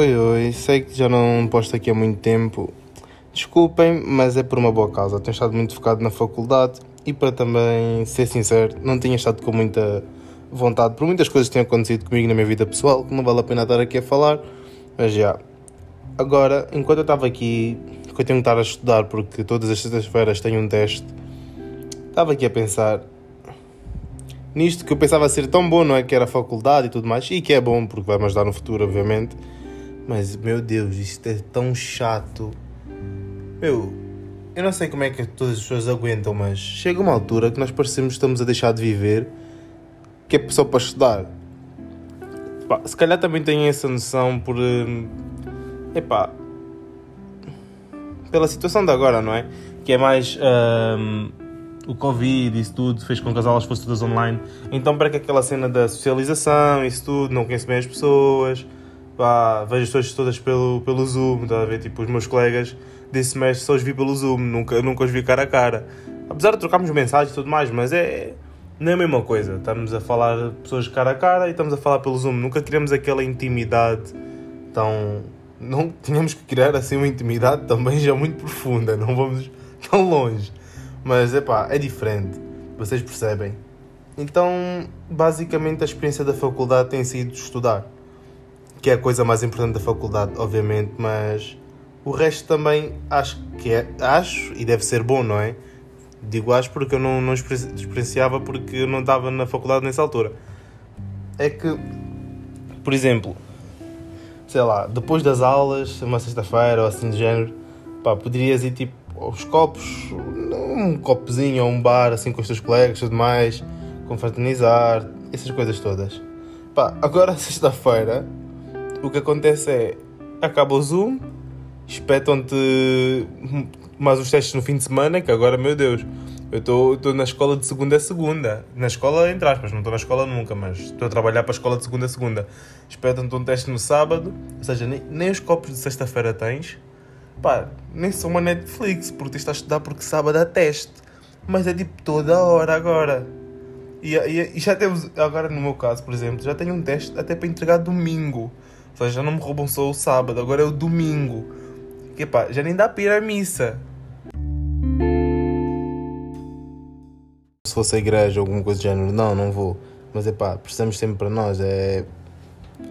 Oi, oi, sei que já não posto aqui há muito tempo. Desculpem, mas é por uma boa causa. Tenho estado muito focado na faculdade e para também ser sincero, não tinha estado com muita vontade por muitas coisas que têm acontecido comigo na minha vida pessoal, que não vale a pena estar aqui a falar, mas já. Agora, enquanto eu estava aqui, que eu tenho que estar a estudar porque todas as sextas-feiras tenho um teste, estava aqui a pensar nisto que eu pensava ser tão bom, não é? Que era a faculdade e tudo mais, e que é bom porque vai-me ajudar no futuro, obviamente. Mas, meu Deus, isto é tão chato. Meu, eu não sei como é que todas as pessoas aguentam, mas chega uma altura que nós parecemos que estamos a deixar de viver, que é só para estudar. Se calhar também têm essa noção por. Hum, epá. Pela situação de agora, não é? Que é mais. Hum, o Covid, isso tudo, fez com que as aulas fossem todas online. Então, para que aquela cena da socialização, isso tudo, não conheço bem as pessoas, pá, vejo as pessoas todas pelo, pelo Zoom, está a ver? Tipo, os meus colegas desse semestre só os vi pelo Zoom, nunca, nunca os vi cara a cara. Apesar de trocarmos mensagens e tudo mais, mas é. Não é a mesma coisa. Estamos a falar de pessoas cara a cara e estamos a falar pelo Zoom. Nunca criamos aquela intimidade tão. Não tínhamos que criar assim uma intimidade também já muito profunda, não vamos tão longe. Mas epá, é diferente, vocês percebem. Então, basicamente, a experiência da faculdade tem sido estudar, que é a coisa mais importante da faculdade, obviamente, mas o resto também acho que é, acho e deve ser bom, não é? Digo acho porque eu não, não experienciava porque eu não estava na faculdade nessa altura. É que, por exemplo, sei lá, depois das aulas, uma sexta-feira ou assim de género, pá, poderias ir tipo aos copos, um copozinho ou um bar assim com os teus colegas e tudo mais, confraternizar, essas coisas todas. Pá, agora sexta-feira o que acontece é acaba o Zoom, espetam-te mais os testes no fim de semana, que agora, meu Deus, eu estou na escola de segunda a segunda. Na escola, entre aspas, não estou na escola nunca, mas estou a trabalhar para a escola de segunda a segunda. Espetam-te um teste no sábado, ou seja, nem, nem os copos de sexta-feira tens pá, nem sou uma Netflix, porque tens de estudar porque sábado há teste. Mas é tipo toda hora agora. E, e, e, já temos, agora no meu caso, por exemplo, já tenho um teste até para entregar domingo. Seja, já não me roubam só o sábado, agora é o domingo. Que pá, já nem dá para ir à missa. Se fosse a igreja ou alguma coisa do género, não, não vou. Mas é pá, precisamos sempre para nós. É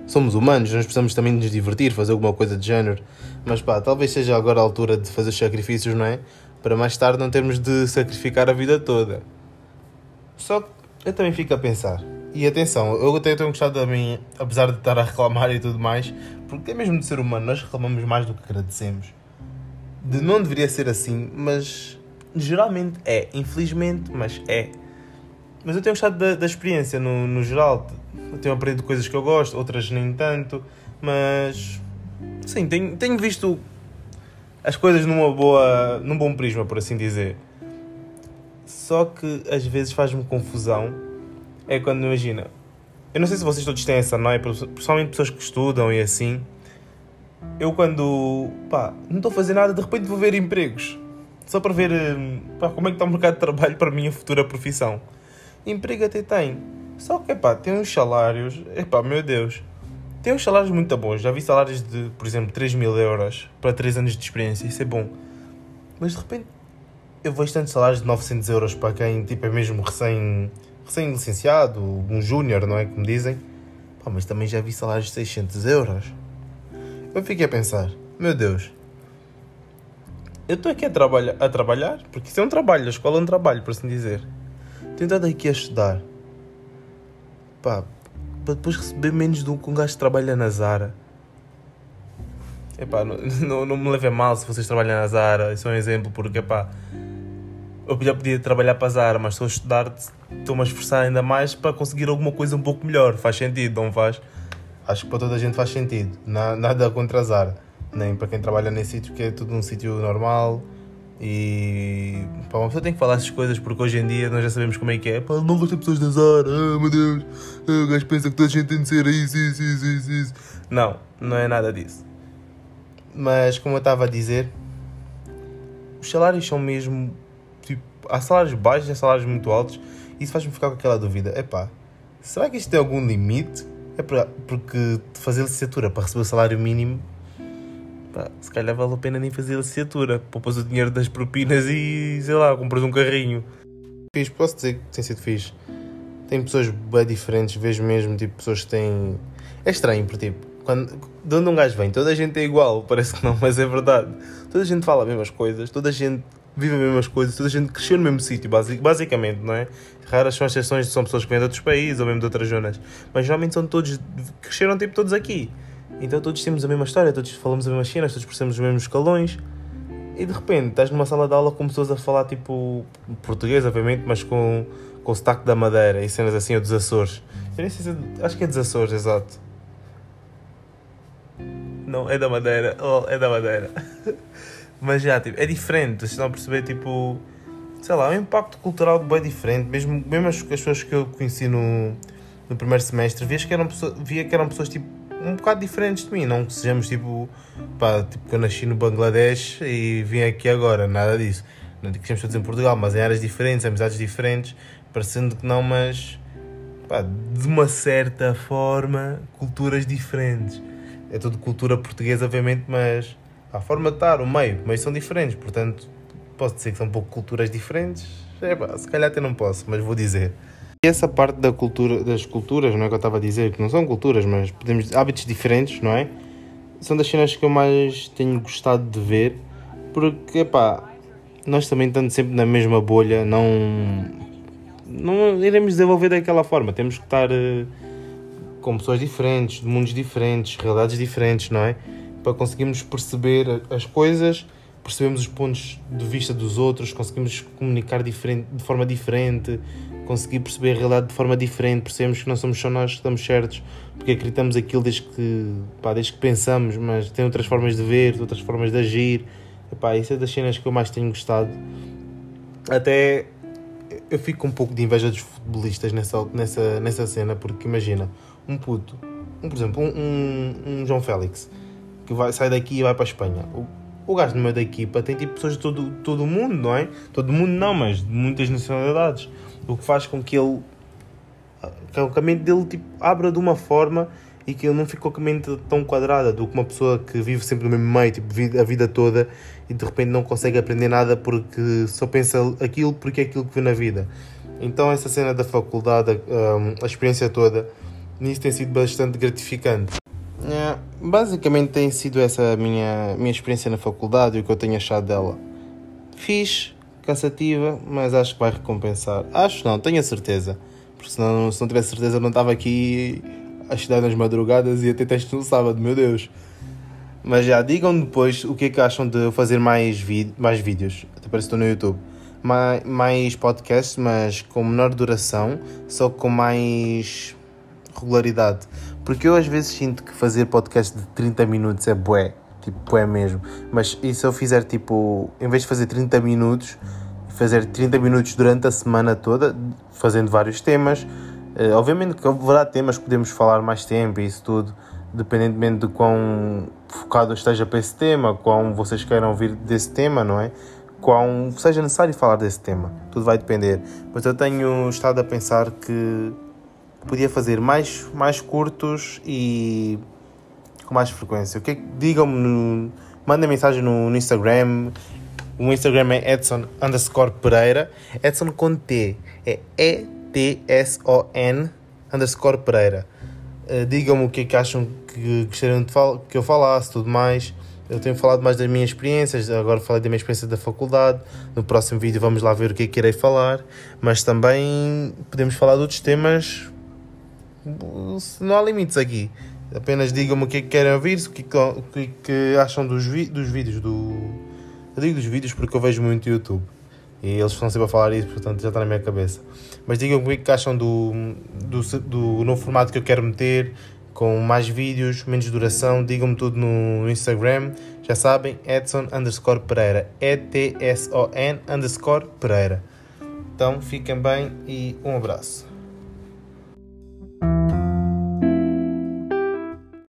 somos humanos, nós precisamos também nos divertir, fazer alguma coisa de género. Mas pá, talvez seja agora a altura de fazer os sacrifícios, não é? Para mais tarde não termos de sacrificar a vida toda. Só que eu também fico a pensar. E atenção, eu até tenho gostado da mim, apesar de estar a reclamar e tudo mais, porque é mesmo de ser humano, nós reclamamos mais do que agradecemos. De, não deveria ser assim, mas geralmente é. Infelizmente, mas é. Mas eu tenho gostado da, da experiência no, no geral. Eu tenho aprendido coisas que eu gosto, outras nem tanto. Mas sim, tenho, tenho visto as coisas numa boa, num bom prisma, por assim dizer. Só que às vezes faz-me confusão. É quando imagina. Eu não sei se vocês todos têm essa noia, principalmente pessoas que estudam e assim. Eu quando pá, não estou a fazer nada, de repente vou ver empregos. Só para ver pá, como é que está o mercado de trabalho para a minha futura profissão. Emprego até tem. Só que, epá, tem uns salários. Epá, meu Deus. Tem uns salários muito bons. Já vi salários de, por exemplo, 3 mil euros para 3 anos de experiência. Isso é bom. Mas de repente eu vejo tantos salários de 900 euros para quem tipo, é mesmo recém, recém licenciado, um júnior, não é? Como dizem. Pá, mas também já vi salários de 600 euros. Eu fiquei a pensar, meu Deus, eu estou aqui a, trabalha, a trabalhar, porque isso é um trabalho, a escola é um trabalho, por assim dizer tentado aqui a estudar. Pá, para depois receber menos do que um gajo que trabalha na Zara. Epá, não, não, não me levem mal se vocês trabalham na Zara, isso é um exemplo, porque epá, eu já podia trabalhar para a Zara, mas estou a estudar, estou-me a esforçar ainda mais para conseguir alguma coisa um pouco melhor. Faz sentido, não faz? Acho que para toda a gente faz sentido. Nada contra a Zara, nem para quem trabalha nesse sítio, que é tudo um sítio normal e pá, uma pessoa tem que falar essas coisas porque hoje em dia nós já sabemos como é que é. Pá, não gosto de pessoas de Zara, ah meu Deus, ah, o gajo pensa que toda a gente tem de ser isso, isso, isso, isso. Não, não é nada disso. Mas como eu estava a dizer, os salários são mesmo. Há salários baixos e há salários muito altos. Isso faz-me ficar com aquela dúvida: é pá, será que isto tem algum limite? É porque fazer licenciatura para receber o salário mínimo, pá, se calhar vale a pena nem fazer licenciatura. Poupas o dinheiro das propinas e, sei lá, compras um carrinho. Fiz, posso dizer que tem sido fixe. Tem pessoas bem diferentes, vejo mesmo, tipo, pessoas que têm... É estranho, porque, tipo, quando, de onde um gajo vem, toda a gente é igual, parece que não, mas é verdade. Toda a gente fala as mesmas coisas, toda a gente vive as mesmas coisas, toda a gente cresceu no mesmo sítio, basicamente, não é? Raras são as exceções, são pessoas que vêm de outros países ou mesmo de outras zonas, mas geralmente são todos, cresceram tipo todos aqui. Então todos temos a mesma história, todos falamos as mesmas cenas, todos percebemos os mesmos escalões. E de repente estás numa sala de aula com pessoas a falar tipo português, obviamente, mas com, com o sotaque da Madeira e cenas assim, ou dos Açores. Eu nem sei se é, acho que é dos Açores, exato. Não, é da Madeira, oh, é da Madeira. mas já, tipo, é diferente, vocês estão a perceber, tipo sei lá, é um impacto cultural bem diferente. Mesmo, mesmo as, as pessoas que eu conheci no, no primeiro semestre, via que, eram pessoas, via que eram pessoas tipo, um bocado diferentes de mim. Não que sejamos tipo, pá, tipo que eu nasci no Bangladesh e vim aqui agora, nada disso. Não digo que estamos todos em Portugal, mas em áreas diferentes, amizades diferentes, parecendo que não, mas pá, de uma certa forma, culturas diferentes. É tudo cultura portuguesa, obviamente, mas a forma de estar, o meio, o são diferentes, portanto posso dizer que são um pouco culturas diferentes? É, pá, se calhar até não posso, mas vou dizer. E essa parte da cultura, das culturas, não é que eu estava a dizer, que não são culturas, mas podemos hábitos diferentes, não é? São das cenas que eu mais tenho gostado de ver, porque, pá, nós também estando sempre na mesma bolha, não, não iremos desenvolver daquela forma. Temos que estar uh, com pessoas diferentes, de mundos diferentes, realidades diferentes, não é? Para conseguirmos perceber as coisas percebemos os pontos de vista dos outros, conseguimos comunicar diferente, de forma diferente, conseguir perceber a realidade de forma diferente, percebemos que não somos só nós que estamos certos, porque acreditamos aquilo desde que, pá, desde que pensamos, mas tem outras formas de ver, outras formas de agir. Epá, isso é das cenas que eu mais tenho gostado. Até eu fico com um pouco de inveja dos futebolistas nessa, nessa, nessa cena, porque imagina, um puto, um, por exemplo, um, um, um João Félix, que vai, sai daqui e vai para a Espanha. O, o gajo no meio da equipa tem tipo pessoas de todo, todo o mundo, não é? Todo mundo não, mas de muitas nacionalidades. O que faz com que ele. que o caminho dele tipo, abra de uma forma e que ele não fique com a mente tão quadrada do que uma pessoa que vive sempre no mesmo meio, tipo, a vida toda e de repente não consegue aprender nada porque só pensa aquilo porque é aquilo que vê na vida. Então, essa cena da faculdade, a, a experiência toda, nisso tem sido bastante gratificante. Basicamente tem sido essa a minha, minha experiência na faculdade e o que eu tenho achado dela. Fiz, cansativa, mas acho que vai recompensar. Acho não, tenho a certeza. Porque senão, se não tivesse certeza, não estava aqui a estudar nas madrugadas e até testes no sábado, meu Deus. Mas já, digam depois o que é que acham de fazer mais, mais vídeos. Até parece que estou no YouTube. Mais, mais podcasts, mas com menor duração, só com mais regularidade. Porque eu às vezes sinto que fazer podcast de 30 minutos é bué, tipo, bué mesmo. Mas e se eu fizer tipo, em vez de fazer 30 minutos, fazer 30 minutos durante a semana toda, fazendo vários temas. Uh, obviamente que haverá temas que podemos falar mais tempo e isso tudo, dependentemente de quão focado esteja para esse tema, quão vocês queiram ouvir desse tema, não é? Quão seja necessário falar desse tema. Tudo vai depender. Mas eu tenho estado a pensar que podia fazer mais, mais curtos e com mais frequência. O que é que digam-me, mandem mensagem no, no, Instagram. O Instagram é Edson underscore Pereira. Edson com T. É E-T-S-O-N underscore Pereira. Uh, digam-me o que é que acham que gostariam de fal que eu falasse, tudo mais. Eu tenho falado mais das minhas experiências, agora falei da minha experiência da faculdade. No próximo vídeo vamos lá ver o que é que irei falar, mas também podemos falar de outros temas não há limites aqui. Apenas digam-me o que é que querem ouvir, o que, é o que, é que acham dos, dos vídeos do. Eu digo dos vídeos porque eu vejo muito YouTube. E eles estão sempre a falar isso, portanto já está na minha cabeça. Mas digam-me o que, é que acham do, do, do novo formato que eu quero meter, com mais vídeos, menos duração. Digam-me tudo no Instagram. Já sabem, Edson underscore Pereira. E-T-S-O-N underscore Pereira. Então fiquem bem e um abraço. thank you